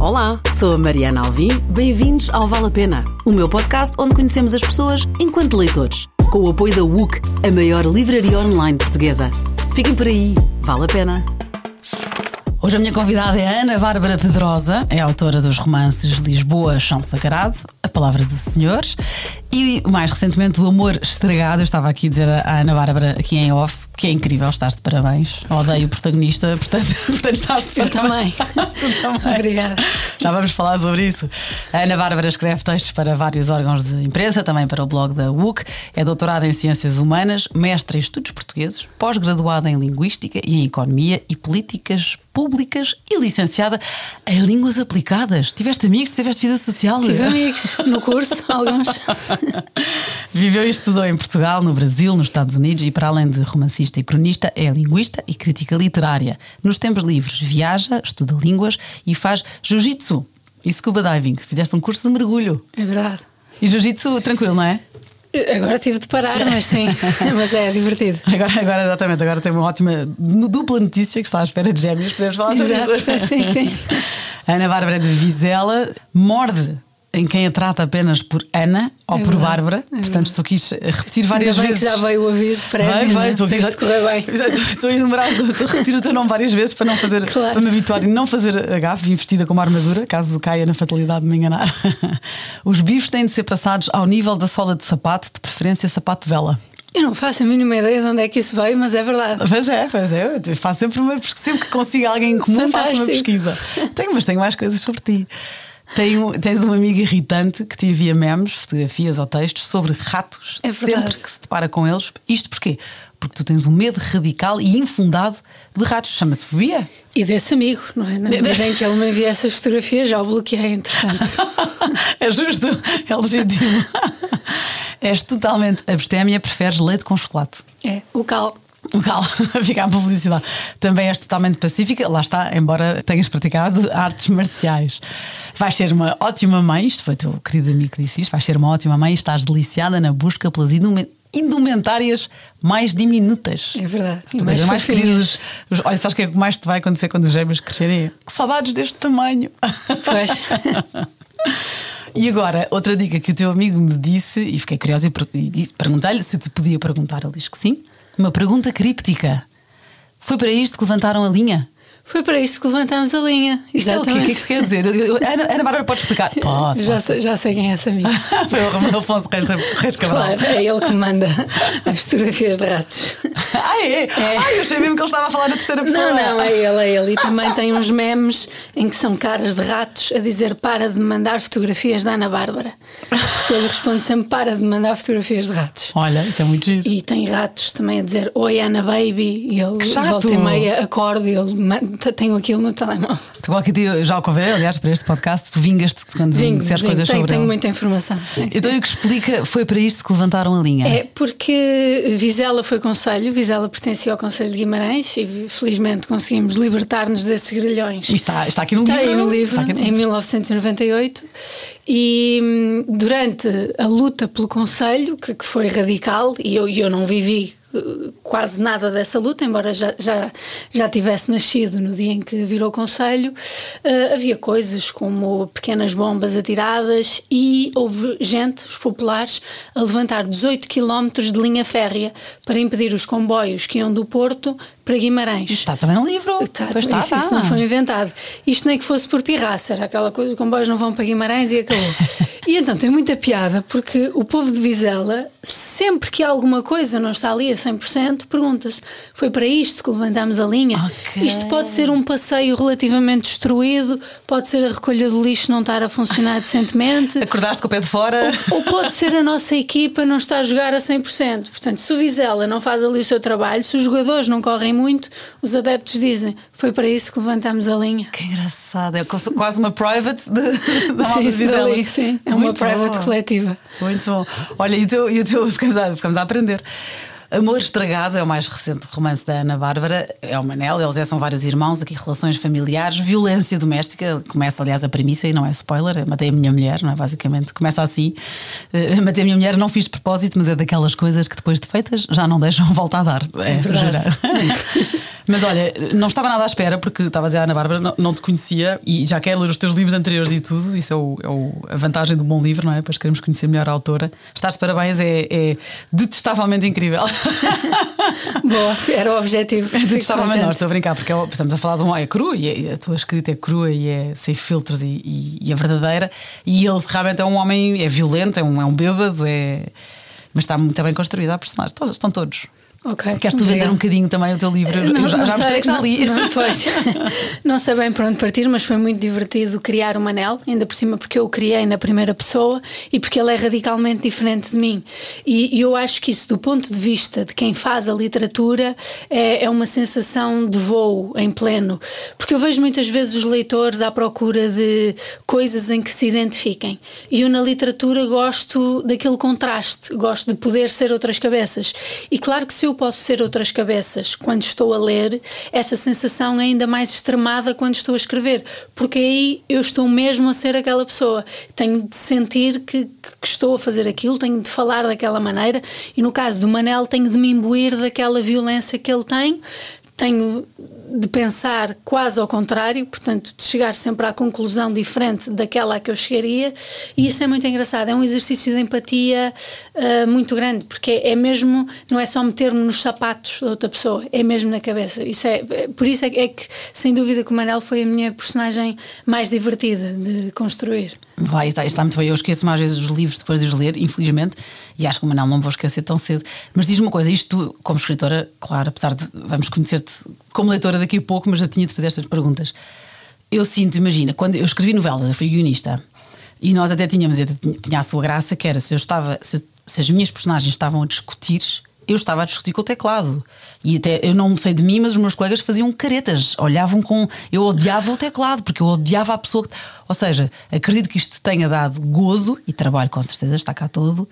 Olá, sou a Mariana Alvim. Bem-vindos ao Vale a Pena, o meu podcast onde conhecemos as pessoas enquanto leitores. Com o apoio da WUC, a maior livraria online portuguesa. Fiquem por aí, vale a pena. Hoje a minha convidada é Ana Bárbara Pedrosa, é autora dos romances Lisboa, Chão Sagrado, A Palavra dos Senhores e mais recentemente O Amor Estragado. Eu estava aqui a dizer à Ana Bárbara, aqui em off, que é incrível, estás de parabéns. Odeio o protagonista, portanto, portanto estás de Eu parabéns. também. tu também. Obrigada. Já vamos falar sobre isso. A Ana Bárbara escreve textos para vários órgãos de imprensa, também para o blog da UC. É doutorada em Ciências Humanas, mestre em Estudos Portugueses, pós-graduada em Linguística e em Economia e Políticas Públicas e licenciada em Línguas Aplicadas. Tiveste amigos? Tiveste vida social? Tive amigos no curso, alguns. Viveu e estudou em Portugal, no Brasil, nos Estados Unidos e, para além de romancista e cronista, é linguista e crítica literária. Nos tempos livres, viaja, estuda línguas e faz jiu-jitsu e scuba diving. Fizeste um curso de mergulho. É verdade. E jiu-jitsu tranquilo, não é? Agora tive de parar, mas sim. Mas é divertido. Agora, agora exatamente, agora tem uma ótima dupla notícia que está à espera de gêmeos, podemos falar sobre Exato, isso. sim, sim. Ana Bárbara de Vizela morde em quem a trata apenas por Ana ou É por verdade, Bárbara. é Portanto, estou aqui a repetir várias Ainda bem vezes. que já veio o aviso prévio. Vai, vai, né? estou aqui isto correr bem. Estou a enumerar, estou a repetir o teu nome várias vezes para não fazer, Claro. para me habituar e não fazer a gafe, investida como armadura, caso caia na fatalidade de me enganar. Os bifes têm de ser passados ao nível da sola de sapato, de preferência sapato de vela. Eu não faço a mínima ideia de onde é que isso veio, mas é verdade. Pois é, pois é, eu faço sempre uma pesquisa, sempre que consigo alguém em comum, faço uma Fantástico. pesquisa. Tenho, mas tenho mais coisas sobre ti. Tenho, tens uma amiga irritante que te envia memes, fotografias ou textos sobre ratos É sempre que se depara com eles. Isto porquê? Porque tu tens um medo radical e infundado de ratos. Chama-se fobia. E desse amigo, não é? Na medida em que ele me envia essas fotografias, já o bloqueei, entretanto. é justo, é legítimo. És totalmente abstémia, preferes leite com chocolate. É, o cal. Cal, fica a publicidade. Também és totalmente pacífica, lá está, embora tenhas praticado artes marciais. Vais ser uma ótima mãe, isto foi o teu querido amigo que disse isto, vais ser uma ótima mãe e estás deliciada na busca pelas indumen- indumentárias mais diminutas. É verdade. Tu mais mais queridos. os- Olha, sabes o que é que mais te vai acontecer quando os gêmeos crescerem? Que saudades deste tamanho. Pois. E agora, outra dica que o teu amigo me disse, e fiquei curiosa e perguntei-lhe se te podia perguntar. Ele diz que sim. Uma pergunta críptica. Foi para isto que levantaram a linha? Foi para isto que levantámos a linha. É o quê? O que é que isto quer dizer? Ana, Ana Bárbara, pode explicar? Pode. Já, sei, já sei quem é esse amigo. Foi o Ramon Afonso Reis, Reis Cabral. Claro, é ele que manda as fotografias de ratos. Ah, é? Ai, eu achei mesmo que ele estava a falar na terceira pessoa. Não, não, é ele, é ele. E também tem uns memes em que são caras de ratos a dizer para de mandar fotografias da Ana Bárbara. Porque ele responde sempre para de mandar fotografias de ratos. Olha, isso é muito giro. E tem ratos também a dizer Oi Ana Baby e ele volta e meia acorda e ele manda, tenho aquilo no telemóvel. Tu qualquer dia, já o convidei, aliás, para este podcast, tu vingas-te quando Vingo, disseres coisas tenho, sobre tenho ele. muita informação. sim, sim. Então, o que explica foi para isto que levantaram a linha. É porque Vizela foi conselho, Vizela pertencia ao Conselho de Guimarães e felizmente conseguimos libertar-nos desses grilhões. E está, está aqui no Está livro. aí no livro, Está no em livro. 1998. E hum, durante a luta pelo Conselho, que, que foi radical, e eu, eu não vivi quase nada dessa luta, embora já, já, já tivesse nascido no dia em que virou Conselho, eh, havia coisas como pequenas bombas atiradas e houve gente, os populares, a levantar 18 quilómetros de linha férrea para impedir os comboios que iam do Porto para Guimarães. Está também no livro. Tá, pois está, isso, isso está. não foi inventado. Isto nem que fosse por pirraça, era aquela coisa, os comboios não vão para Guimarães e acabou. e então tem muita piada, porque o povo de Vizela, sempre que alguma coisa não está ali a 100%, pergunta-se: foi para isto que levantámos a linha? Ok. Isto pode ser um passeio relativamente destruído, pode ser a recolha do lixo não estar a funcionar decentemente. Acordaste com o pé de fora. Ou pode ser a nossa equipa não está a jogar a 100%. Portanto, se o Vizela não faz ali o seu trabalho, se os jogadores não correm muito, os adeptos dizem foi para isso que levantamos a linha. Que engraçado. É quase uma private de, da Sim, Vizela. dali, sim. É uma Muito private bom. coletiva. Muito bom. Olha, e o teu, e o teu ficamos, a, ficamos a aprender. Amor Estragado é o mais recente romance da Ana Bárbara, é o Manel, eles é, são vários irmãos, aqui relações familiares, violência doméstica, começa aliás a premissa e não é spoiler, é matei a minha mulher, não é? Basicamente, começa assim. Eh, matei a minha mulher, não fiz de propósito, mas é daquelas coisas que depois de feitas já não deixam volta a dar. É, verdade. Mas olha, não estava nada à espera, porque estava a dizer a Ana Bárbara, não, não te conhecia e já quer ler os teus livros anteriores e tudo. Isso é, o, é o, a vantagem do bom livro, não é? Pois queremos conhecer melhor a autora. Estás de parabéns, é, é detestavelmente incrível. Boa, era o objetivo. É detestavelmente, não, estou a brincar, porque estamos a falar de um. É cru e é, a tua escrita é crua e é sem filtros e, e, e é verdadeira. E ele realmente é um homem, é violento, é um, é um bêbado, é. Mas está muito bem construída a personagem. Todos, estão todos. Ok. Queres tu vender um bocadinho também o teu livro? Não, Eu já, não já mostrei que já não- li. Não, pois, não sei bem por onde partir, mas foi muito divertido criar o Manel, ainda por cima porque eu o criei na primeira pessoa e porque ele é radicalmente diferente de mim. E, e eu acho que isso, do ponto de vista de quem faz a literatura, é, é uma sensação de voo em pleno. Porque eu vejo muitas vezes os leitores à procura de coisas em que se identifiquem. E eu na literatura gosto daquele contraste, gosto de poder ser outras cabeças. E claro que se eu posso ser outras cabeças quando estou a ler, essa sensação é ainda mais extremada quando estou a escrever, porque aí eu estou mesmo a ser aquela pessoa. Tenho de sentir que, que estou a fazer aquilo, tenho de falar daquela maneira, e no caso do Manel, tenho de me imbuir daquela violência que ele tem. Tenho de pensar quase ao contrário, portanto, de chegar sempre à conclusão diferente daquela a que eu chegaria, e isso é muito engraçado. É um exercício de empatia ah, muito grande, porque é mesmo, não é só meter-me nos sapatos da outra pessoa, é mesmo na cabeça. Isso é, é- por isso é, é que, sem dúvida, que o Manel foi a minha personagem mais divertida de construir. Vai, está, está muito bem. Eu esqueço mais vezes os livros depois de os ler, infelizmente, e acho que o Manel não vou esquecer tão cedo. Mas diz-me uma coisa: isto, tu, como escritora, claro, apesar de vamos conhecer-te como leitora daqui a pouco, mas eu tinha de fazer estas perguntas. Eu sinto, imagina, quando eu escrevi novelas, eu fui guionista, e nós até tínhamos, até tinha a sua graça, que era se eu estava, se, se as minhas personagens estavam a discutir, eu estava a discutir com o teclado. E até eu não sei de mim, mas os meus colegas faziam caretas, olhavam com. Eu odiava o teclado, porque eu odiava a pessoa que. Ou seja, acredito que isto tenha dado gozo e trabalho, com certeza, está cá todo.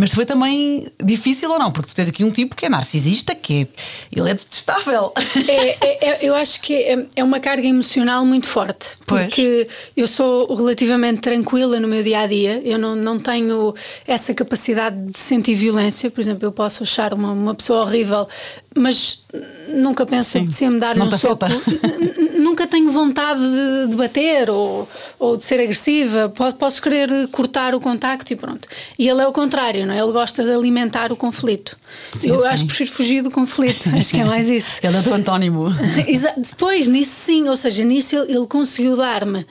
Mas foi também difícil ou não? Porque tu tens aqui um tipo que é narcisista, que é, ele é detestável. É, é- é- eu acho que é, é uma carga emocional muito forte. Pois. Porque eu sou relativamente tranquila no meu dia a dia, eu não, não tenho essa capacidade de sentir violência. Por exemplo, eu posso achar uma, uma pessoa horrível, mas nunca penso Sim. se me dar Não um soco. Nunca tenho vontade de, de bater ou, ou de ser agressiva. Po- Posso querer cortar o contacto e pronto. E ele é o contrário, não é? Ele gosta de alimentar o conflito. eu sim. acho que prefiro fugir do conflito. acho que é mais isso. Ele é o teu antónimo. Depois, nisso sim, ou seja, nisso ele, ele conseguiu dar-me.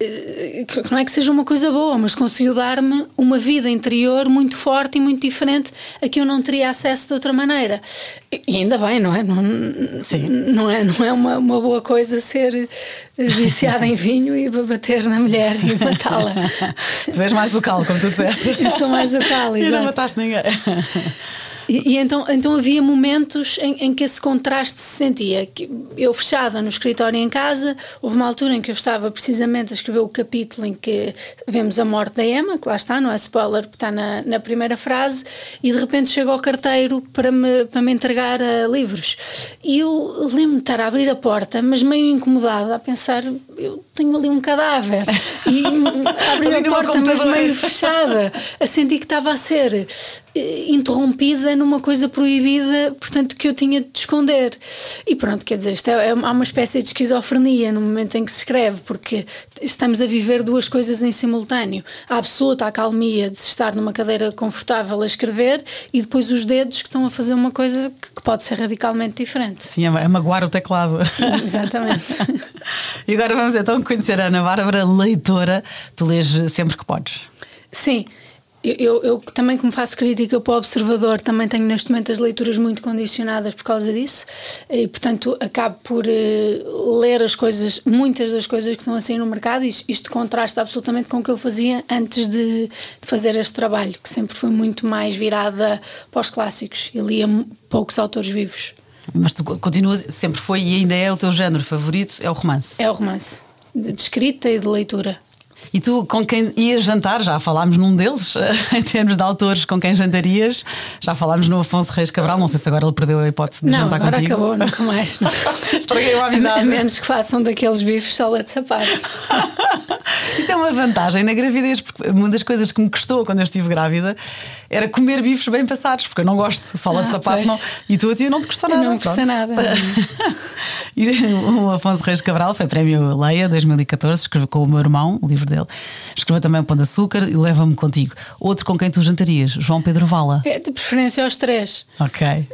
Eh, Não é que seja uma coisa boa, mas conseguiu dar-me uma vida interior muito forte e muito diferente a que eu não teria acesso de outra maneira. E ainda bem, não é? Não, Sim. não é, não é uma, uma boa coisa ser eh, viciada em vinho e bater na mulher e matá-la. tu és mais local, como tu disseste. Eu sou mais local, E não mataste ninguém. E, e então, então havia momentos em, em que esse contraste se sentia. Que eu fechada no escritório em casa, houve uma altura em que eu estava precisamente a escrever o capítulo em que vemos a morte da Emma, que lá está, não é spoiler, porque está na, na primeira frase, e de repente chega ao carteiro para me, para me entregar eh, livros. E eu lembro-me de estar a abrir a porta, mas meio incomodada, a pensar, eu tenho ali um cadáver. E Ali a porta, mas meio fechada, a sentir que estava a ser eh, numa coisa proibida, portanto, que eu tinha de esconder. E pronto, quer dizer, isto é, é uma- há uma espécie de esquizofrenia no momento em que se escreve, porque estamos a viver duas coisas em simultâneo: a absoluta acalmia de se estar numa cadeira confortável a escrever e depois os dedos que estão a fazer uma coisa que, que pode ser radicalmente diferente. Sim, é magoar o teclado. Exatamente. E agora vamos então conhecer a Ana Bárbara, leitora. Tu lês sempre que podes. Sim. Eu, eu, também, como faço crítica para o Observador, também tenho neste momento as leituras muito condicionadas por causa disso e, portanto, acabo por eh, ler as coisas, muitas das coisas que estão a sair no mercado. Isto, isto contrasta absolutamente com o que eu fazia antes de, de fazer este trabalho, que sempre foi muito mais virada para os clássicos e lia poucos autores vivos. Mas tu continuas, sempre foi e ainda é o teu género favorito, é o romance. É o romance, de, de escrita e de leitura. E tu, com quem ias jantar, já falámos num deles, em termos de autores com quem jantarias, já falámos no Afonso Reis Cabral, não sei se agora ele perdeu a hipótese de Não, jantar agora contigo. acabou, nunca mais. Estraguei a amizade. A menos que façam daqueles bifes sola de sapato. Isso é uma vantagem na gravidez, porque uma das coisas que me custou quando eu estive grávida era comer bifes bem passados, porque eu não gosto, sola de Ah, sapato pois. não. E tu a ti não te custou nada. Não custa nada. e o Afonso Reis Cabral foi prémio Leia 2014, escreveu com o meu irmão, o livro dele. Escreveu também o Pão de Açúcar e Leva-me Contigo. Outro com quem tu jantarias, João Pedro Vala. É de preferência aos três. Ok.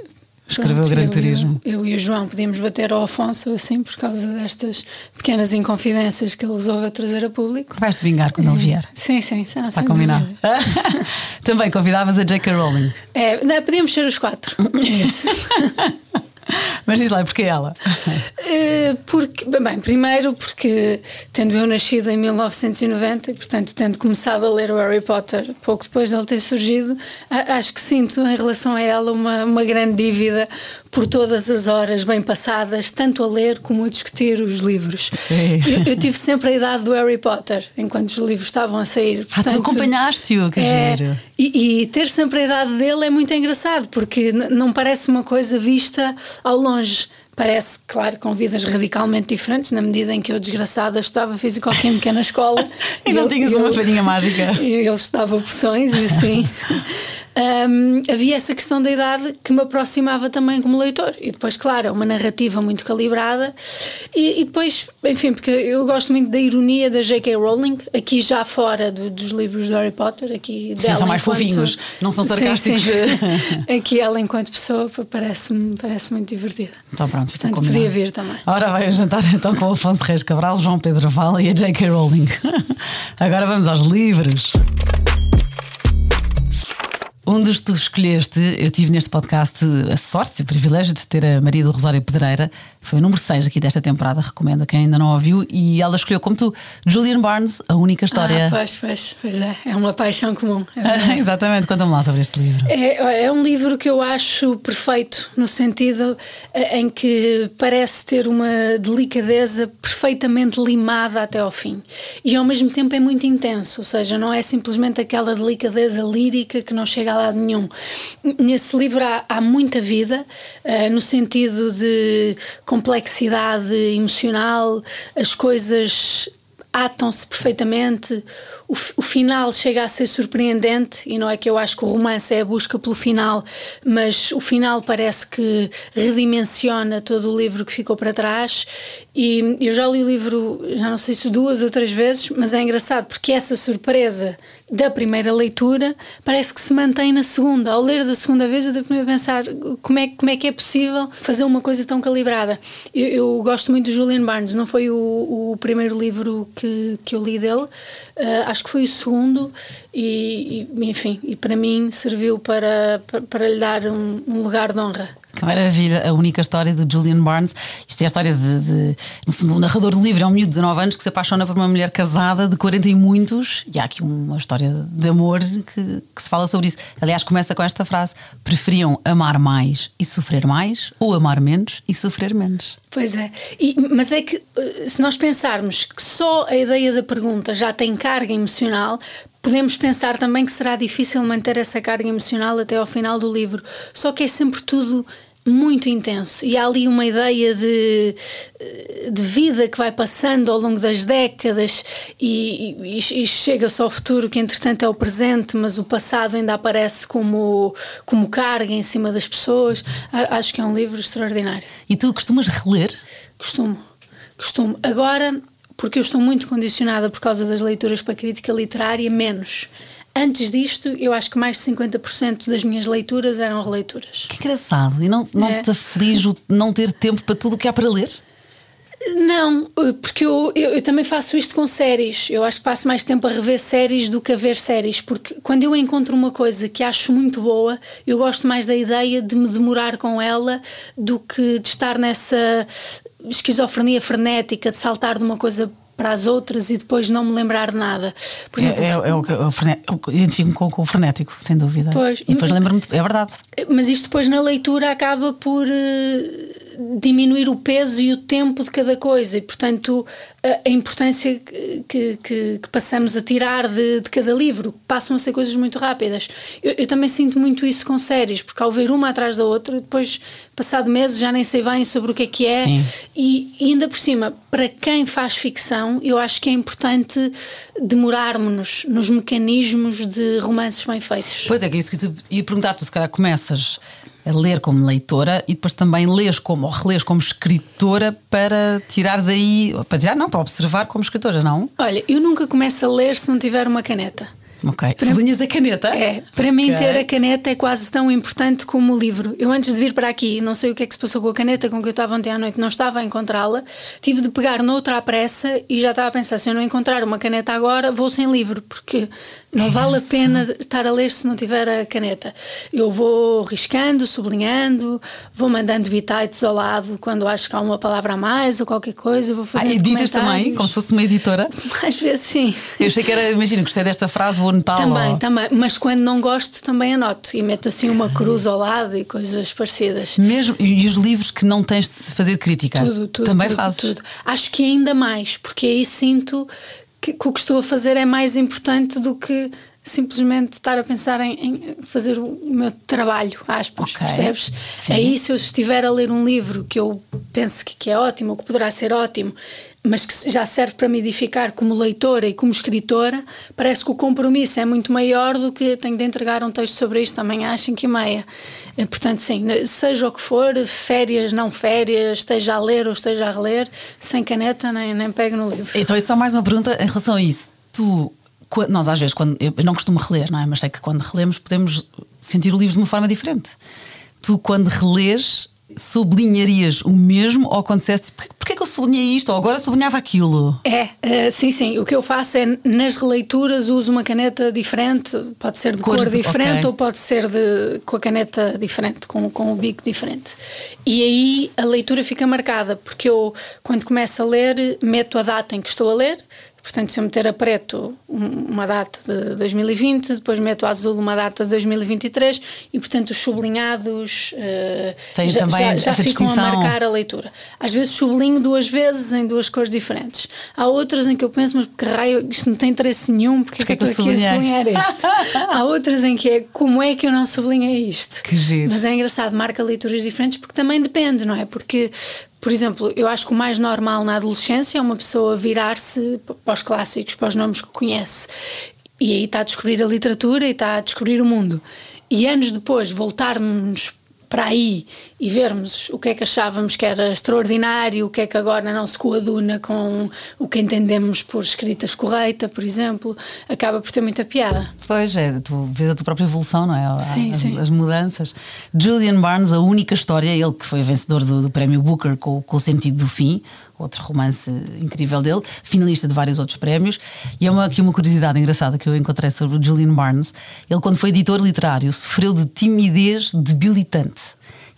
Escreveu Pronto, o Gran eu- Turismo. Eu, eu e o João podíamos bater ao Afonso assim por causa destas pequenas inconfidências que ele resolveu trazer a público. Vais-te vingar quando ele vier. Sim, sim, sim. Está combinado. Também convidavas a J.K. Rowling. É, não, podíamos ser os quatro. Isso. Mas diz lá, porque ela? Eh, porque, bem, primeiro porque tendo eu nascido em 1990 e portanto tendo começado a ler o Harry Potter pouco depois dele ter surgido, acho que sinto em relação a ela uma, uma grande dívida por todas as horas bem passadas, tanto a ler como a discutir os livros. Eu, eu tive sempre a idade do Harry Potter enquanto os livros estavam a sair. Ah, tu acompanhaste-o, que é, giro. e, e ter sempre a idade dele é muito engraçado, porque não parece uma coisa vista ao longe. Parece, claro, com vidas radicalmente diferentes, na medida em que eu, desgraçada, estudava Físico-Química na escola. E não ele- tinhas uma farinha mágica. E ele estudava opções e assim. Hum, havia essa questão da idade que me aproximava também como leitor. E depois, claro, é uma narrativa muito calibrada. E, e depois, enfim, porque eu gosto muito da ironia da J.K. Rowling, aqui já fora do- dos livros do Harry Potter, aqui Sim, dela são mais enquanto- fofinhos, não são Sim, sarcásticos. sim. aqui ela, enquanto pessoa, parece-me parece muito divertida. Então pronto, Portanto, combinado. podia vir também. Ora vai jantar então com o Afonso Reis Cabral, João Pedro Vala e a J.K. Rowling. Agora vamos aos livros. Um dos que tu escolheste, eu tive neste podcast a sorte e o privilégio de ter a Maria do Rosário Pedreira, foi o número 6 aqui desta temporada, recomendo a quem ainda não ouviu, e ela escolheu como tu, Julian Barnes, a única história. Ah, pois, pois, pois é, é uma paixão comum. é. Exatamente, conta-me lá sobre este livro. É, é um livro que eu acho perfeito, no sentido eh, em que parece ter uma delicadeza perfeitamente limada até ao fim. E ao mesmo tempo é muito intenso, ou seja, não é simplesmente aquela delicadeza lírica que não chega a lado nenhum. Nesse livro há, há muita vida, eh, no sentido de complexidade emocional, as coisas atam-se perfeitamente. O, o final chega a ser surpreendente, e não é que eu acho que o romance é a busca pelo final, mas o final parece que redimensiona todo o livro que ficou para trás. E eu já li o livro, já não sei se duas ou três vezes, mas é engraçado porque essa surpresa da primeira leitura parece que se mantém na segunda. Ao ler da segunda vez, eu devo pensar como é, como é que é possível fazer uma coisa tão calibrada. Eu, eu gosto muito do Julian Barnes, não foi o, o primeiro livro que, que eu li dele, eh, acho que foi o segundo, e, e, enfim, e para mim serviu para, para, para lhe dar um, um lugar de honra. Que maravilha, a única história de Julian Barnes. Isto é a história de. de no fundo, o narrador do livro é um miúdo de 19 anos que se apaixona por uma mulher casada de 40 e muitos, e há aqui uma história de amor que, que se fala sobre isso. Aliás, começa com esta frase: preferiam amar mais e sofrer mais, ou amar menos e sofrer menos. Pois é, E- mas é que eh, se nós pensarmos que só a ideia da pergunta já tem carga emocional, podemos pensar também que será difícil manter essa carga emocional até ao final do livro. Só que é sempre tudo muito intenso e há ali uma ideia de, de vida que vai passando ao longo das décadas e, e- e chega-se ao futuro que entretanto é o presente mas o passado ainda aparece como, como carga em cima das pessoas acho que é um livro extraordinário E tu costumas reler? Costumo, costumo. Agora, porque eu estou muito condicionada por causa das leituras para crítica literária, menos. Antes disto, eu acho que mais de 50% das minhas leituras eram releituras. Que engraçado. E não, não É. te aflige não ter tempo para tudo o que há para ler? Não, porque eu, eu, eu também faço isto com séries. Eu acho que passo mais tempo a rever séries do que a ver séries, porque quando eu encontro uma coisa que acho muito boa, eu gosto mais da ideia de me demorar com ela do que de estar nessa esquizofrenia frenética de saltar de uma coisa para as outras e depois não me lembrar de nada. Por exemplo, é, é, é o que eu eu identifico-me com, com o frenético, sem dúvida. Pois. E depois lembro-me, é verdade. Mas isto depois na leitura acaba por eh, diminuir o peso e o tempo de cada coisa e, portanto, a, a importância que, que, que, passamos a tirar de, de, cada livro. Passam a ser coisas muito rápidas. Eu, eu, também sinto muito isso com séries, porque ao ver uma atrás da outra, depois, passado meses, já nem sei bem sobre o que é que é. E, e, ainda por cima, para quem faz ficção, eu acho que é importante demorarmos-nos nos mecanismos de romances bem feitos. Pois é, que é isso que tu ia perguntar-te, se calhar começas a ler como leitora e depois também lês como, ou relês como escritora para tirar daí, para tirar não, para observar como escritora, não? Olha, eu nunca começo a ler se não tiver uma caneta. Ok. Para Sublinhas a caneta? É. Para mim, ter a caneta é quase tão importante como o livro. Eu, antes de vir para aqui, não sei o que é que se passou com a caneta com que eu estava ontem à noite, não estava a encontrá-la. Tive de pegar noutra à pressa e já estava a pensar: se eu não encontrar uma caneta agora, vou sem livro, porque não vale a pena estar a ler se não tiver a caneta. Eu vou riscando, sublinhando, vou mandando bitites ao lado quando acho que há uma palavra a mais ou qualquer coisa. Vou fazer ah, editas também, como se fosse uma editora? Às vezes sim. Eu achei que era, imagina, gostei desta frase, vou anotá-la. Também, também. Mas quando não gosto, também anoto e meto assim uma cruz ao lado e coisas parecidas. Mesmo, e os livros que não tens de fazer crítica? Tudo, tudo. Também tudo, fazes? Tudo. Acho que ainda mais, porque aí sinto que, que, o que estou a fazer é mais importante do que simplesmente estar a pensar em, em fazer o, meu trabalho, aspas, okay. percebes? Sim. Aí se eu estiver a ler um livro que eu penso que, que é ótimo, ou que poderá ser ótimo, mas que já serve para me edificar como leitora e como escritora, parece que o compromisso é muito maior do que tenho de entregar um texto sobre isto amanhã às 5 e meia. Eh, portanto, sim, seja o que for, férias, não férias, esteja a ler ou esteja a reler, sem caneta nem, nem pego no livro. Então, é só mais uma pergunta em relação a isso. Tu, nós às vezes, quando, eu não costumo reler, não é? mas sei que quando relemos podemos sentir o livro de uma forma diferente. Tu, quando relês, sublinharias o mesmo ou quando disseste porquê que eu sublinhei isto ou agora sublinhava aquilo? É, uh, sim, sim. O que eu faço é nas releituras uso uma caneta diferente, pode ser de cor, cor diferente okay. ou pode ser de, com a caneta diferente, com, com o bico diferente. E aí a leitura fica marcada, porque eu, quando começo a ler, meto a data em que estou a ler Portanto, se eu meter a preto uma data de 2020, depois meto a azul uma data de 2023 e, portanto, os sublinhados uh, já, já, já ficam a marcar a leitura. Às vezes sublinho duas vezes em duas cores diferentes. Há outras em que eu penso, mas que raio, isto não tem interesse nenhum, porque, porque é que eu estou aqui a sublinhar isto? Há outras em que é como é que eu não sublinhei isto? Que giro. Mas é engraçado, marca leituras diferentes porque também depende, não é? Porque por exemplo, eu acho que o mais normal na adolescência é uma pessoa virar-se para os clássicos, para os nomes que conhece. E aí está a descobrir a literatura e está a descobrir o mundo. E anos depois voltarmos para aí e vermos o que é que achávamos que era extraordinário, o que é que agora não se coaduna com o que entendemos por escrita escorreita, por exemplo, acaba por ter muita piada. Pois é, tu vês a tua própria evolução, não é? Sim, as, sim. as mudanças. Julian Barnes, a única história, ele que foi vencedor do, do prémio Booker com, com o sentido do fim, outro romance incrível dele, finalista de vários outros prémios. E é uma, aqui uma curiosidade engraçada que eu encontrei sobre o Julian Barnes. Ele, quando foi editor literário, sofreu de timidez debilitante.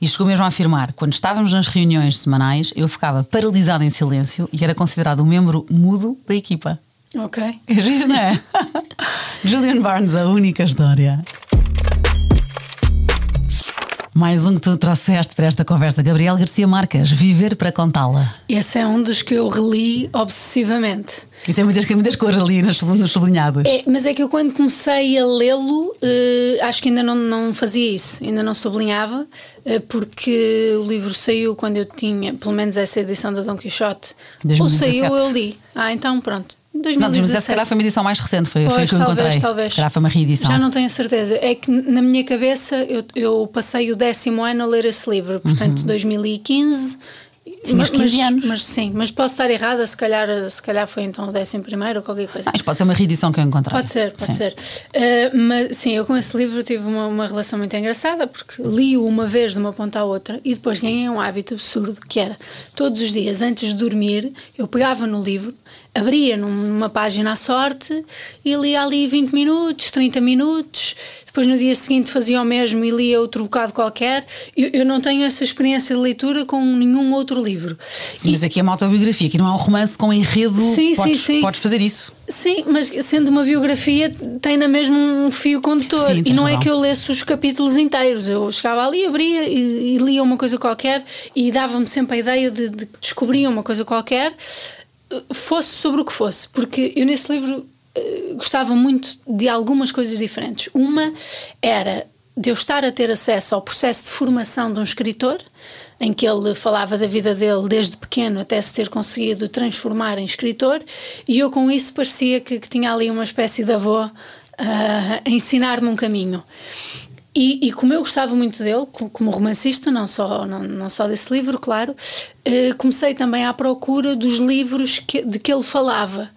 E chegou mesmo a afirmar: quando estávamos nas reuniões semanais, eu ficava paralisado em silêncio e era considerado um membro mudo da equipa. Ok. É giro, não é? Julian Barnes, a única história. Mais um que tu trouxeste para esta conversa, Gabriel Garcia Marques, Viver para Contá-la. Esse é um dos que eu reli obsessivamente. E tem muitas, muitas cores ali nos, nos sublinhados. É, mas é que eu quando comecei a lê-lo, uh, acho que ainda não, não fazia isso, ainda não sublinhava, uh, porque o livro saiu quando eu tinha, pelo menos essa edição da Dom Quixote. 2017. Ou saiu, eu li. Ah, então pronto. 2017. Não, 2017 se calhar foi uma edição mais recente, foi, pois, foi a que eu talvez, encontrei. Talvez. Se calhar foi uma reedição. Já não tenho certeza. É que na minha cabeça eu, eu passei o décimo ano a ler esse livro, portanto, uhum. 2015 Tinhas 15 anos. Mas sim, mas posso estar errada, se calhar, se calhar foi então o décimo primeiro ou qualquer coisa. Ah, isto pode ser uma reedição que eu encontrei. Pode ser, pode sim. ser. Uh, mas sim, eu com esse livro tive uma, uma relação muito engraçada porque li-o uma vez de uma ponta à outra e depois ganhei um hábito absurdo que era todos os dias antes de dormir eu pegava no livro, abria numa página à sorte e lia ali 20 minutos, 30 minutos depois no dia seguinte fazia o mesmo e lia outro bocado qualquer. Eu, eu não tenho essa experiência de leitura com nenhum outro livro. Sim, e, mas aqui é uma autobiografia, aqui não é um romance com enredo. Sim, podes, sim, sim. podes fazer isso. Sim, mas sendo uma biografia, tem na mesma um fio condutor. Sim, e não razão. é que eu lesse os capítulos inteiros. Eu chegava ali, abria e, e lia uma coisa qualquer e dava-me sempre a ideia de, de que descobria uma coisa qualquer, fosse sobre o que fosse. Porque eu nesse livro uh, gostava muito de algumas coisas diferentes. Uma era de eu estar a ter acesso ao processo de formação de um escritor em que ele falava da vida dele desde pequeno até se ter conseguido transformar em escritor, e eu com isso parecia que, que tinha ali uma espécie de avô uh, a ensinar-me um caminho. E, e, como eu gostava muito dele, como romancista, não só, não, não só desse livro, claro, uh, comecei também à procura dos livros que, de que ele falava.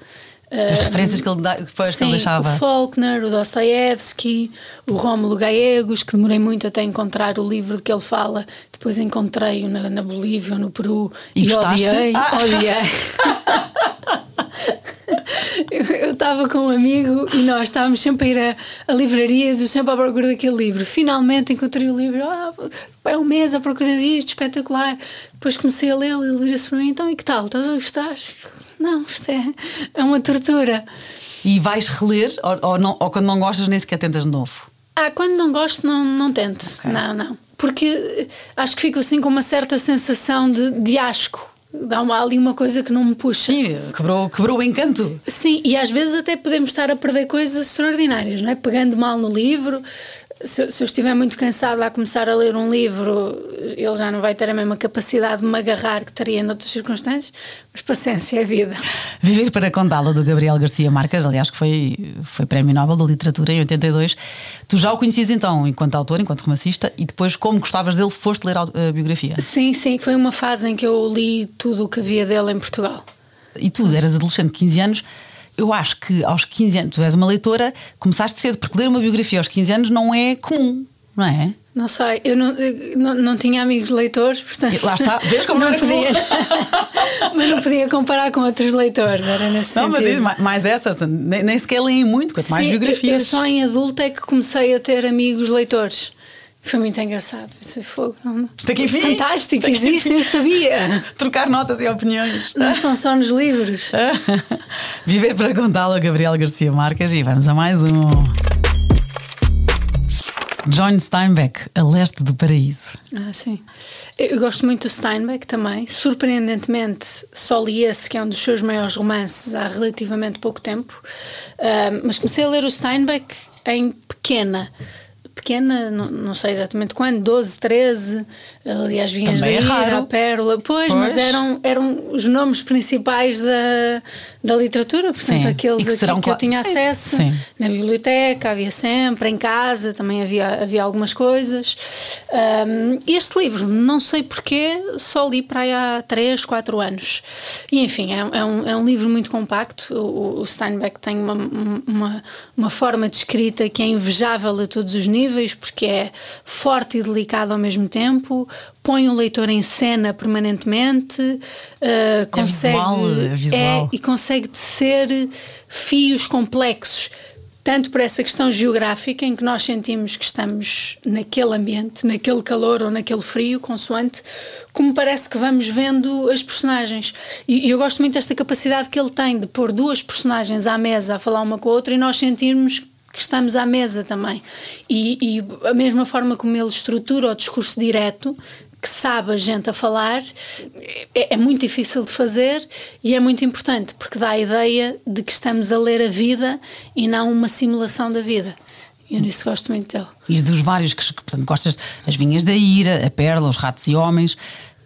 As referências que ele, depois Sim, que ele deixava. O Faulkner, o Dostoevsky, o Rómulo Gallegos, que demorei muito até encontrar o livro de que ele fala. Depois encontrei-o na, na Bolívia ou no Peru e, e odiei. Ah. Odiei. eu estava com um amigo e nós estávamos sempre a ir a, a livrarias, eu sempre à procura daquele livro. Finalmente encontrei o livro, ah, é um mês à procura disto, espetacular. Depois comecei a lê-lo e ele vira-se para mim: então e que tal? Estás a gostar? Não, isto é, é uma tortura. E vais reler ou, ou, não, ou quando não gostas nem sequer tentas de novo? Ah, quando não gosto, não, não tento. Okay. Não, não. Porque acho que fico assim com uma certa sensação de, de asco. Dá uma, ali uma coisa que não me puxa. Sim, quebrou, quebrou o encanto. Sim, e às vezes até podemos estar a perder coisas extraordinárias, não é? Pegando mal no livro, se, se, eu estiver muito cansada a começar a ler um livro, ele já não vai ter a mesma capacidade de me agarrar que teria noutras circunstâncias, mas paciência é vida. Viver para contá-la do Gabriel Garcia Marques, aliás, que foi, foi Prémio Nobel da Literatura em 82. Tu já o conhecias então enquanto autor, enquanto romancista, e depois, como gostavas dele, foste ler a biografia? Sim, sim, foi uma fase em que eu li tudo o que havia dele em Portugal. E tu eras adolescente, 15 anos eu acho que aos 15 anos, tu és uma leitora, começaste cedo, porque ler uma biografia aos 15 anos não é comum, não é? Não sei, eu não, eu não, não, tinha amigos leitores, portanto. Lá está, vês como não, não podia. mas não podia comparar com outros leitores, era nesse não, sentido. Não, mas isso, mais essa, nem, nem sequer leem muito, quanto mais Sim, biografias. Eu, eu só em adulto é que comecei a ter amigos leitores. Foi muito engraçado. Foi fogo. Não, enfim, Fantástico, existe, eu sabia. Trocar notas e opiniões. Não estão só nos livros. Viver para contá-lo, Gabriel Garcia Marques, e vamos a mais um. John Steinbeck, A Leste do Paraíso. Ah, sim. Eu gosto muito do Steinbeck também. Surpreendentemente, só li esse, que é um dos seus maiores romances, há relativamente pouco tempo. Uh, mas comecei a ler o Steinbeck em pequena pequena, não, não, sei exatamente quando, 12, 13, aliás, vinhas Também da é Ira, a Pérola, pois, Pois. mas eram, eram os nomes principais da, da literatura, portanto, Sim. aqueles que que, serão que eu tinha acesso Sim. na biblioteca, havia sempre, em casa também havia, havia algumas coisas. Um, este livro, não sei porquê, só li para aí há 3, 4 anos. E enfim, é, é um, é um livro muito compacto. O, o Steinbeck tem uma, uma, uma forma de escrita que é invejável a todos os níveis, porque é forte e delicado ao mesmo tempo. Põe o leitor em cena permanentemente, uh, consegue visual, é visual. e consegue tecer fios complexos, tanto por essa questão geográfica, em que nós sentimos que estamos naquele ambiente, naquele calor ou naquele frio, consoante, como parece que vamos vendo as personagens. E e eu gosto muito desta capacidade que ele tem de pôr duas personagens à mesa a falar uma com a outra e nós sentirmos que estamos à mesa também. E, e a mesma forma como ele estrutura o discurso direto, que sabe a gente a falar, é, é muito difícil de fazer e é muito importante, porque dá a ideia de que estamos a ler a vida e não uma simulação da vida. Eu nisso gosto muito dele. E dos vários que, portanto, gostas, as vinhas da ira, a perla, os ratos e homens.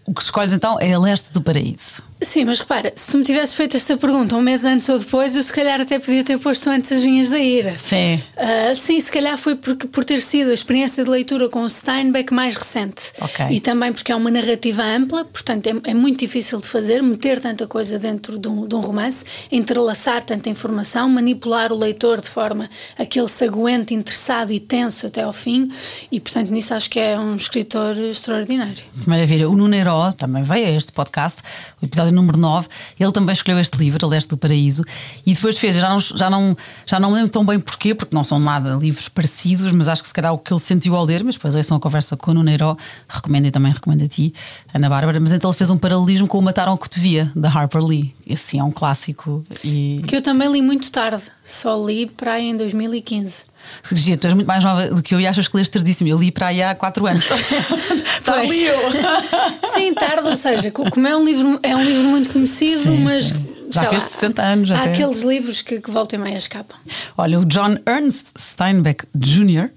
O que escolhes então é a leste do paraíso. Sim, mas repara, se tu me tivesse feito esta pergunta um mês antes ou depois, eu se calhar até podia ter posto antes as vinhas da ira. Sim. Ah, sim, se calhar foi porque, por ter sido a experiência de leitura com o Steinbeck mais recente. Ok. E também porque é uma narrativa ampla, portanto é, é muito difícil de fazer, meter tanta coisa dentro de um, de um romance, entrelaçar tanta informação, manipular o leitor de forma a que ele se aguente interessado e tenso até ao fim. E portanto nisso acho que é um escritor extraordinário. Maravilha. O Nuno Heró também veio a este podcast. O episódio número 9, ele também escolheu este livro, A Leste do Paraíso, e depois fez, já não, já, não, já não lembro tão bem porquê, porque não são nada livros parecidos, mas acho que se calhar o que ele sentiu ao ler, mas depois ouçam a conversa com o Nuneiro, recomendo e também recomendo a ti, Ana Bárbara, mas então ele fez um paralelismo com o Mataram que te via, da Harper Lee. Esse sim é um clássico. E... Que eu também li muito tarde, só li para aí em 2015. Gia, tu és muito mais nova do que eu e achas que lês tardíssimo. Eu li para aí há 4 anos. pois. Sim, tarde, ou seja, como é um livro, é um livro muito conhecido, sim, mas. Sim. Já fez lá, 60 anos. Há até. aqueles livros que, que voltam e meia escapam. Olha, o John Ernst Steinbeck Jr.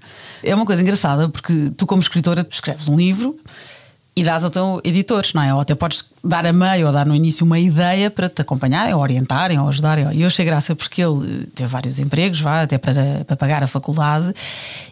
é uma coisa engraçada porque tu, como escritora, escreves um livro e dás ao teu editor, não é? Ou até podes dar a meio ou dar no início uma ideia para te acompanharem, ou orientarem, ou ajudarem. E eu achei graça porque ele teve vários empregos, vá, até para, para pagar a faculdade,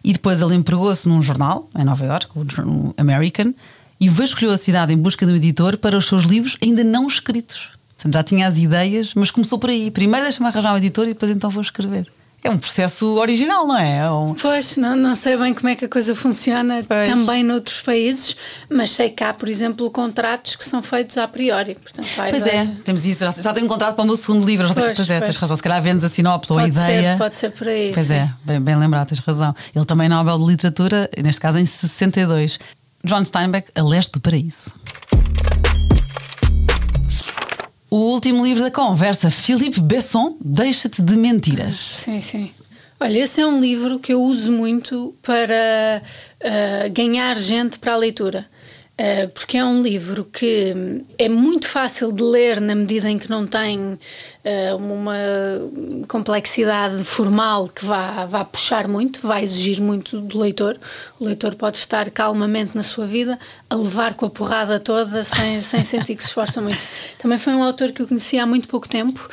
e depois ele empregou-se num jornal em Nova York, o American, e vasculhou a cidade em busca de um editor para os seus livros ainda não escritos. Portanto, já tinha as ideias, mas começou por aí. Primeiro deixa-me arranjar um editor e depois então vou escrever é um processo original, não é? é um... Pois, não, não sei bem como é que a coisa funciona pois. também noutros países, mas sei que há, por exemplo, contratos que são feitos a priori. Portanto, pois é, temos isso, já, já tenho um contrato para o meu segundo livro, já pois, pois é, pois. tens razão, se calhar vendes a sinopse ou a ideia. Ser, pode ser por aí. Pois sim. é, bem, bem lembrado, tens razão. Ele também Nobel de Literatura, neste caso em 62. John Steinbeck, A Leste do Paraíso. O último livro da conversa, Philippe Besson, Deixa-te de Mentiras. Sim, sim. Olha, esse é um livro que eu uso muito para uh, ganhar gente para a leitura. Uh, porque é um livro que é muito fácil de ler na medida em que não tem uh, uma complexidade formal que vá, vá puxar muito, vai exigir muito do leitor. O leitor pode estar calmamente na sua vida a levar com a porrada toda sem, sem sentir que se esforça muito. Também foi um autor que eu conheci há muito pouco tempo.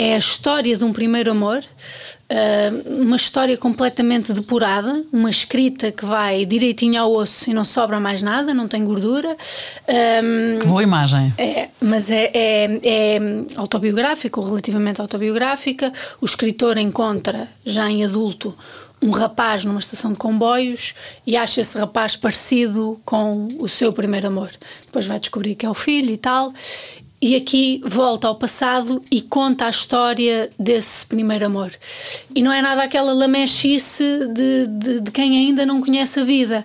É a história de um primeiro amor, uh, uma história completamente depurada, uma escrita que vai direitinho ao osso e não sobra mais nada, não tem gordura. Um, que boa imagem. É, mas é, é, é autobiográfico ou relativamente autobiográfica. O escritor encontra, já em adulto, um rapaz numa estação de comboios e acha esse rapaz parecido com o seu primeiro amor. Depois vai descobrir que é o filho e tal. E aqui volta ao passado e conta a história desse primeiro amor. E não é nada aquela lamechice de, de, de quem ainda não conhece a vida.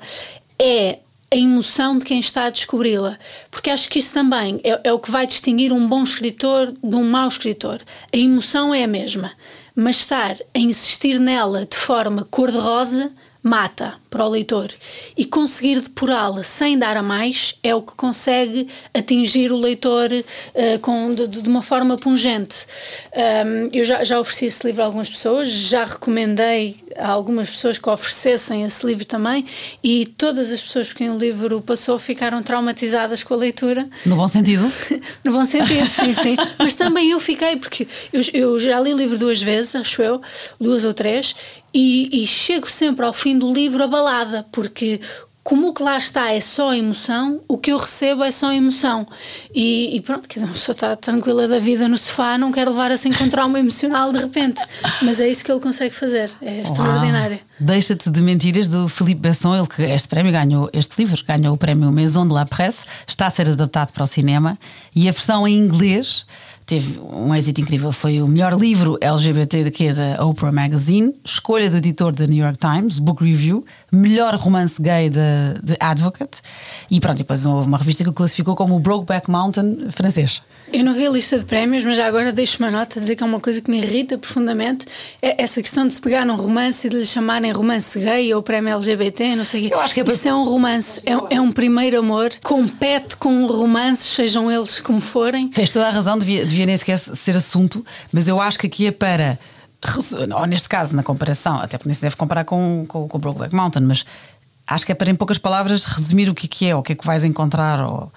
É a emoção de quem está a descobri-la. Porque acho que isso também é, é, o que vai distinguir um bom escritor de um mau escritor. A emoção é a mesma, mas estar a insistir nela de forma cor-de-rosa mata para o leitor. E conseguir depurá-la sem dar a mais é o que consegue atingir o leitor uh, com, de, de, uma forma pungente. Um, eu já, já ofereci esse livro a algumas pessoas, já recomendei a algumas pessoas que oferecessem esse livro também, e todas as pessoas quem o livro passou ficaram traumatizadas com a leitura. No bom sentido? no bom sentido, sim, sim. Mas também eu fiquei, porque eu, eu já li o livro duas vezes, acho eu, duas ou três, e, e, chego sempre ao fim do livro abalada, porque como o que lá está é só emoção, o que eu recebo é só emoção. E, e pronto, quer dizer, uma pessoa está tranquila da vida no sofá, não quer levar assim com trauma emocional de repente. Mas é isso que ele consegue fazer, é extraordinário. Deixa-te de mentiras do Filipe Besson, ele que este prémio ganhou, este livro ganhou o prémio Maison de la Presse, está a ser adaptado para o cinema e a versão em inglês teve um êxito incrível. Foi o melhor livro LGBT daqui da Oprah Magazine, escolha do editor da New York Times, Book Review, melhor romance gay de, Advocate e pronto, depois houve uma revista que o classificou como o Brokeback Mountain francês. Eu não vi a lista de prémios, mas já agora deixo uma nota a dizer que é uma coisa que me irrita profundamente é essa questão de se pegar num romance e de lhe chamarem romance gay ou prémio LGBT, não sei o quê. Eu acho que é Isso é um romance, é, é, um primeiro amor, compete com romances, sejam eles como forem. Tens toda a razão, devia, devia nem sequer ser assunto, mas eu acho que aqui é para ou neste caso, na comparação, até porque nem se deve comparar com, com, com o Brokeback Mountain, mas acho que é para, em poucas palavras, resumir o que é, o que é que vais encontrar. Ou,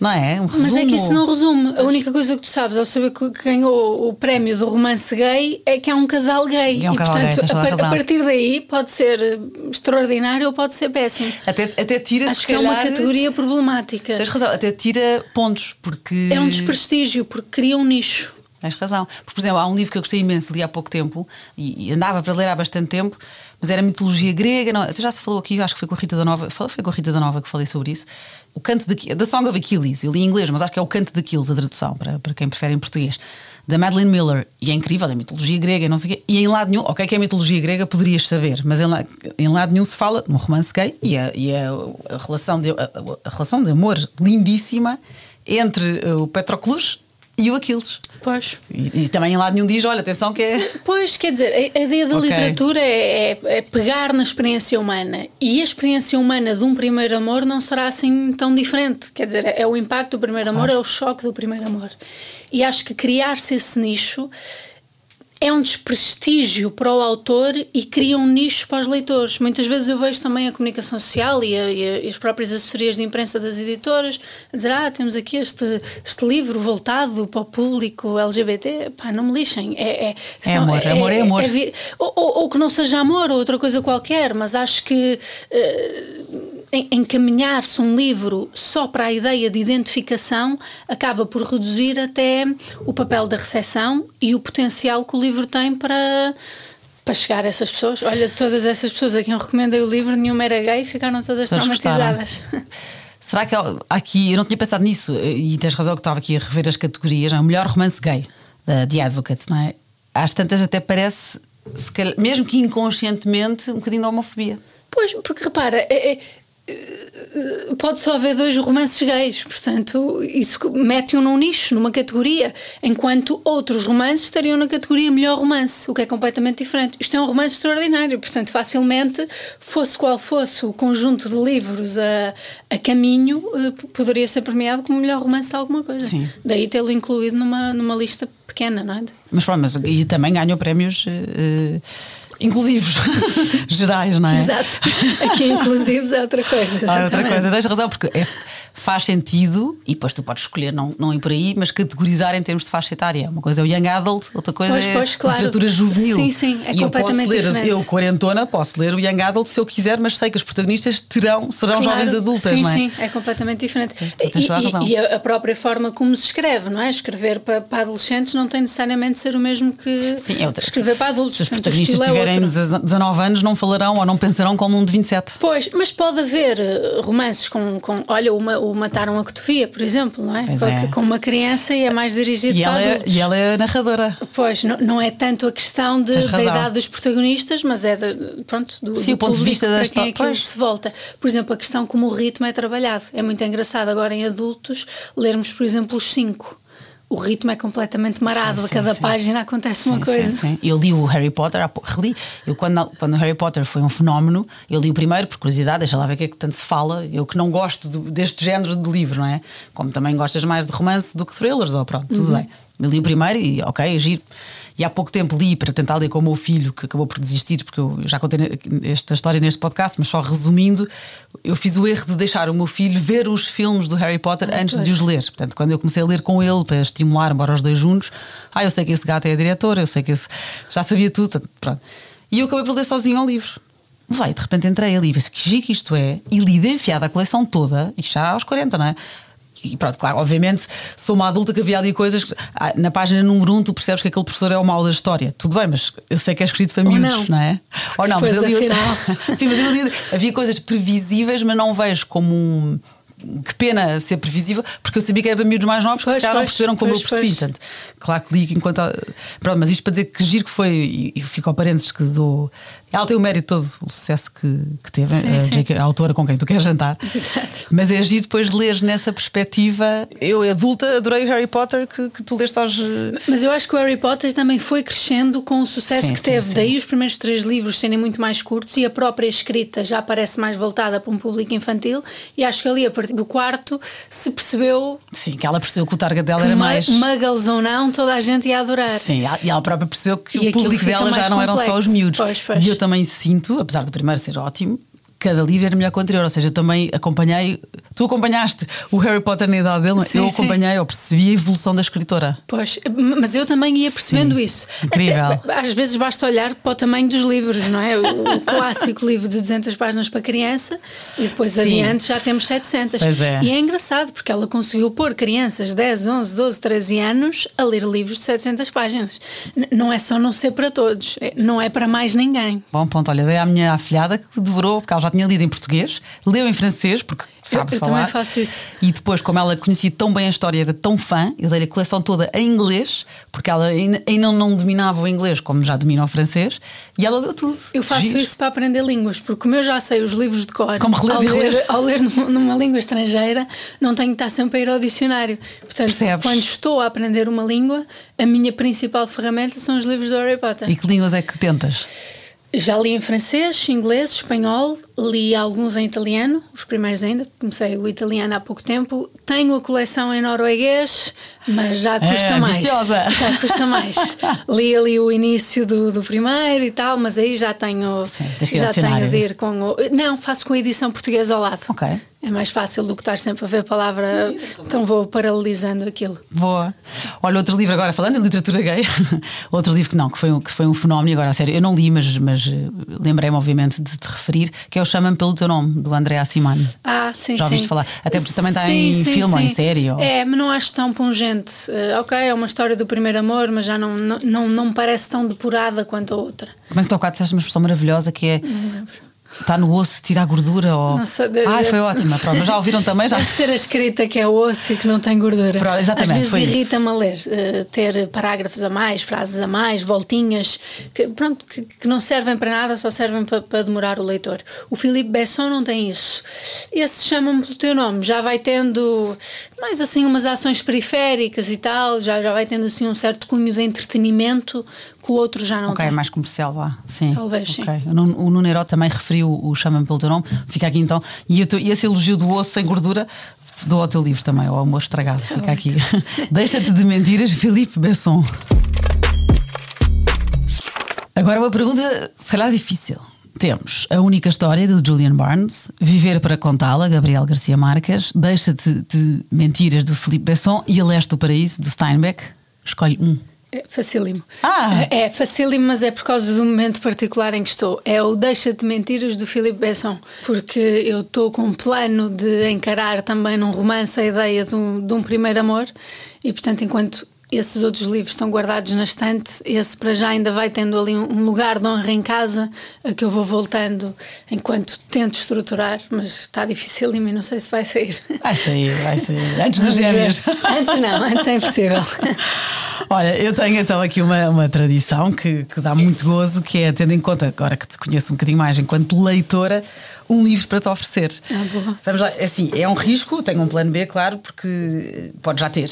não é? Um Mas é que isso não resume. A única coisa que tu sabes ao saber que ganhou o prémio do romance gay é que é um casal gay. É um e casal portanto, gay, a, a, partir daí pode ser extraordinário ou pode ser péssimo. Até, até tira Acho que calhar, é uma categoria problemática. Tens razão, até tira pontos, porque. É um desprestígio, porque cria um nicho. Tens razão. Porque, por exemplo, há um livro que eu gostei imenso, li há pouco tempo e, e andava para ler há bastante tempo, mas era mitologia grega. Não, já se falou aqui, acho que foi com a Rita da Nova, foi com a Rita da Nova que falei sobre isso. O canto de, da Song of Achilles, eu li em inglês, mas acho que é o canto de Achilles a tradução, para, para quem prefere em português, da Madeline Miller. E é incrível, é mitologia grega, não sei o quê. E em lado nenhum, ok, que é mitologia grega, poderias saber, mas em, em lado nenhum se fala num romance gay e a, e a, a relação, de, a, a relação de amor lindíssima entre o Petroclus e o Aquiles. Pois. E, e, também em lado nenhum diz: olha, atenção que é. Pois, quer dizer, a, a ideia da okay. literatura é, é, é, pegar na experiência humana. E a experiência humana de um primeiro amor não será assim tão diferente. Quer dizer, é o impacto do primeiro amor, é o choque do primeiro amor. E acho que criar-se esse nicho é um desprestígio para o autor e cria um nicho para os leitores. Muitas vezes eu vejo também a comunicação social e, a, e, as próprias assessorias de imprensa das editoras a dizer: Ah, temos aqui este, este livro voltado para o público LGBT. Pá, não me lixem. É, é, é amor, é, amor é amor. Vir, ou, ou, ou, que não seja amor ou outra coisa qualquer, mas acho que. Uh, encaminhar-se um livro só para a ideia de identificação acaba por reduzir até o papel da recepção e o potencial que o livro tem para para chegar a essas pessoas. Olha, todas essas pessoas a quem eu recomendei o livro, nenhuma era gay, ficaram todas, traumatizadas. Será que aqui, eu não tinha pensado nisso, e tens razão que estava aqui a rever as categorias, é o melhor romance gay, da The Advocate, não é? Às tantas até parece, calhar, mesmo que inconscientemente, um bocadinho de homofobia. Pois, porque repara, é, é, pode só haver dois romances gays, portanto, isso mete-o num nicho, numa categoria, enquanto outros romances estariam na categoria melhor romance, o que é completamente diferente. Isto é um romance extraordinário, portanto, facilmente, fosse qual fosse o conjunto de livros a, a caminho, eh, poderia ser premiado como melhor romance de alguma coisa. Sim. Daí tê-lo incluído numa, numa lista pequena, não é? Mas pronto, mas e também ganhou prémios. Uh, inclusivos gerais, não é? Exato. Aqui inclusivos é outra coisa. Ah, é outra coisa, tens razão, porque é, faz sentido, e depois tu podes escolher não, não ir por aí, mas categorizar em termos de faixa etária. Uma coisa é o Young Adult, outra coisa pois, é pois, claro. literatura juvenil. Sim, sim, é e completamente eu posso ler, diferente. Eu, quarentona, posso ler o Young Adult se eu quiser, mas sei que os protagonistas terão, serão claro, jovens adultas, sim, não é? Sim, é completamente diferente. E, e, e, a própria forma como se escreve, não é? Escrever para, para adolescentes não tem necessariamente de ser o mesmo que sim, é outra, escrever para adultos. Se os protagonistas é tiverem é 19 anos, não falarão ou não pensarão como um de 27. Pois, mas pode haver eh, romances com, com olha, uma, o Mataram a Cotovia por exemplo, não é? é. Com uma criança e é mais dirigido e para ela é- adultos. É, e ela é narradora. Pois, não, não é tanto a questão de, da idade dos protagonistas, mas é de, pronto, do, Sim, do o ponto de vista para quem aquilo se volta. Por exemplo, a questão como o ritmo é trabalhado. É muito engraçado agora em adultos lermos, por exemplo, os cinco o ritmo é completamente marado, sim, sim, a cada sim. página acontece uma coisa. Sim, Eu li o Harry Potter, reli. Eu, quando, quando o Harry Potter foi um fenómeno, eu li o primeiro, por curiosidade, deixa lá ver o que é que tanto se fala. Eu que não gosto de, deste género de livro, não é? Como também gostas mais de romance do que thrillers, ou pronto, tudo uhum. bem. Eu li o primeiro e, ok, giro. E há pouco tempo li para tentar ler com o meu filho, que acabou por desistir, porque eu já contei esta história neste podcast, mas só resumindo, eu fiz o erro de deixar o meu filho ver os filmes do Harry Potter ah, antes pois. de os ler. Portanto, quando eu comecei a ler com ele para estimular, embora os dois juntos, ah, eu sei que esse gato é a diretora, eu sei que esse. já sabia tudo. Pronto. E eu acabei por ler sozinho ao livro. Vai, de repente entrei ali e pensei que giga isto é, e li de enfiada a coleção toda, e já aos 40, não é? E pronto, claro, obviamente sou uma adulta que havia ali coisas que, ah, na página número 1 um, tu percebes que aquele professor é o mal da história. Tudo bem, mas eu sei que é escrito para miúdos, não. não. é? Ou não, mas ali, Sim, mas ali havia coisas previsíveis, mas não vejo como um que pena ser previsível, porque eu sabia que era para miúdos mais novos pois, que se calhar não perceberam como pois, eu percebi. Portanto, claro que li enquanto. Pronto, mas isto para dizer que giro que foi, e fico ao parênteses que dou ela tem o mérito todo, o sucesso que, que teve, sim, a, sim. a, autora com quem tu queres jantar. Exato. Mas é agir depois de ler nessa perspectiva. Eu, adulta, adorei o Harry Potter que, que tu leste aos. Mas eu acho que o Harry Potter também foi crescendo com o sucesso sim, que teve. Daí os primeiros três livros serem muito mais curtos e a própria escrita já parece mais voltada para um público infantil. E acho que ali, a partir do quarto, se percebeu. Sim, que ela percebeu que o target dela era mais. Muggles ou não, toda a gente ia adorar. Sim, e ela própria percebeu que e o público dela já não complexo. eram só os miúdos. Pois, pois. Também sinto, apesar do primeiro ser ótimo, cada livro era melhor que o anterior, ou seja, também acompanhei. Tu acompanhaste o Harry Potter na idade dele, Sim, eu sim. acompanhei, eu percebi a evolução da escritora. Pois, mas eu também ia percebendo Sim. isso. Incrível. Até, às vezes basta olhar para o tamanho dos livros, não é? O, o clássico livro de 200 páginas para criança e depois Sim. adiante já temos 700. Pois é. E é engraçado porque ela conseguiu pôr crianças de 10, 11, 12, 13 anos a ler livros de 700 páginas. N- não é só não ser para todos, é- não é para mais ninguém. Bom ponto, olha, dei à minha afilhada que devorou, porque ela já tinha lido em português, leu em francês, porque sabe eu falar. também faço isso. E depois, como ela conhecia tão bem a história, era tão fã, eu dei a coleção toda em inglês, porque ela ainda, ainda não dominava o inglês, como já domina o francês, e ela leu tudo. Eu faço Giro. isso para aprender línguas, porque como eu já sei os livros de cor, Como ao ler, ao ler numa, numa língua estrangeira, não tenho que estar sempre a ir ao dicionário. Portanto, Percebes? quando estou a aprender uma língua, a minha principal ferramenta são os livros do Harry Potter. E que línguas é que tentas? Já li em francês, inglês, espanhol, li alguns em italiano, os primeiros ainda, comecei o italiano há pouco tempo. Tenho a coleção em norueguês, mas já custa É, mais. ambiciosa. Já custa mais. li ali o início do, do primeiro e tal, mas aí já tenho, Sim, já tenho de ir com o. Não, faço com a edição portuguesa ao lado. Ok. É mais fácil do que estar sempre a ver a palavra, então vou paralelizando aquilo. Boa. Olha, outro livro agora, falando em literatura gay, outro livro que não, que foi, um- que foi um fenómeno, agora a sério, eu não li, mas, mas eh, lembrei-me, obviamente, de te referir, que é o Chama-me pelo teu nome, do André Assimani. Ah, sim, Já sim. ouviste falar? Até porque também está em filme ou em série, ou- É, mas não acho tão pungente. Eh, ok, é uma história do primeiro amor, mas já não, não, não, não me parece tão depurada quanto a outra. Como é que tu há bocado disseste uma expressão maravilhosa que é. Está no osso, tira a gordura ou. Não sei, de- Ai, foi ótima. Pronto, já ouviram também? Já... Deve ser a escrita que é osso e que não tem gordura. Pronto, exatamente, Às vezes irrita-me a ler, eh, ter parágrafos a mais, frases a mais, voltinhas, que, pronto, que, que não servem para nada, só servem para, para demorar o leitor. O Filipe Besson não tem isso. Esse chama-me pelo teu nome, já vai tendo mais assim umas ações periféricas e tal, já, já vai tendo assim um certo cunho de entretenimento que o outro já não Ok, é tem. mais comercial, vá. Sim. Talvez, sim. Ok. O Nuno- Heró também referiu o Chama-me pelo teu nome. Fica aqui então. E, te- e esse elogio do osso sem gordura. Dou ao teu livro também, ao Amor Estragado. Tá Fica aqui. Deixa-te de mentiras, Filipe Besson. Agora uma pergunta, se calhar difícil. Temos a única história do Julian Barnes, Viver para Contá-la, Gabriel Garcia Marques, Deixa-te de Mentiras, do Filipe Besson e A Leste do Paraíso, do Steinbeck. Escolhe um. É facílimo. Ah! É, é facílimo, mas é por causa do momento particular em que estou. É o Deixa-te Mentiras do Filipe Besson. Porque eu estou com um plano de encarar também num romance a ideia de um, de um primeiro amor e, portanto, enquanto esses outros livros estão guardados na estante, esse para já ainda vai tendo ali um lugar de honra em casa a que eu vou voltando enquanto tento estruturar, mas está difícil e não sei se vai sair. Vai sair, vai sair. Antes dos gêmeos. Antes não, antes é impossível. Olha, eu tenho então aqui uma, uma tradição que, que dá muito gozo, que é tendo em conta, agora que te conheço um bocadinho mais enquanto leitora, um livro para te oferecer. Ah, boa. Vamos lá, é assim, é um risco, tenho um plano B, claro, porque pode já ter.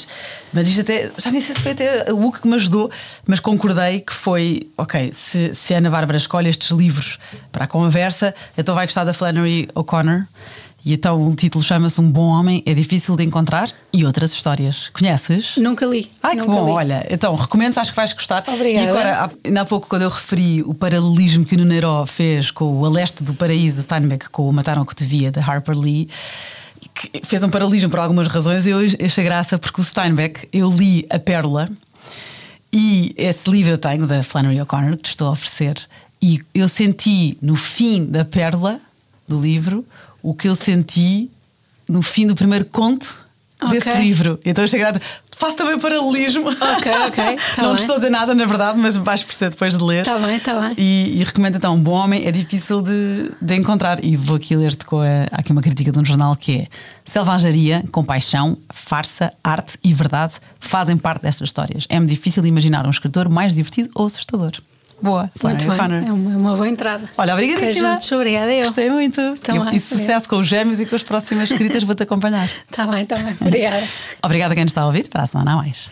Mas isto até, já nem sei se foi até a UC que me ajudou, mas concordei que foi, ok, se, se a Ana Bárbara escolhe estes livros para a conversa, então vai gostar da Flannery O'Connor. E então o título chama-se Um Bom Homem é Difícil de Encontrar e Outras Histórias. Conheces? Nunca li. Ai, que nunca bom, li. olha, então recomendo, acho que vais gostar. Obrigada. E agora, ainda há pouco, quando eu referi o paralelismo que o Nuneró fez com o A Leste do Paraíso, Steinbeck, com o Mataram que Te Via, de Harper Lee, que fez um paralelismo por algumas razões, eu achei graça, porque o Steinbeck, eu li A Pérola, e esse livro eu tenho, da Flannery O'Connor, que te estou a oferecer, e eu senti no fim da Pérola, do livro, o que eu senti no fim do primeiro conto desse Ok. livro. Então eu achei grata. Faço também paralelismo. Ok, ok, tá Não bem. te estou a dizer nada, na verdade, mas vais perceber depois de ler. Tá bem, tá bem. E, e recomendo então: Um Bom Homem é difícil de, de encontrar. E vou aqui ler-te com a, aqui uma crítica de um jornal que é: Selvageria, compaixão, farsa, arte e verdade fazem parte destas histórias. É-me difícil imaginar um escritor mais divertido ou assustador. Boa, Muito bem. O'Connor. É uma, é uma boa entrada. Olha, obrigadíssima. Juntos, obrigada eu. Gostei muito. Também, e, e sucesso com os gêmeos e com as próximas escritas, vou-te acompanhar. Tá bem, tá bem. Obrigada. Obrigada a quem nos está a ouvir. Para a semana a mais.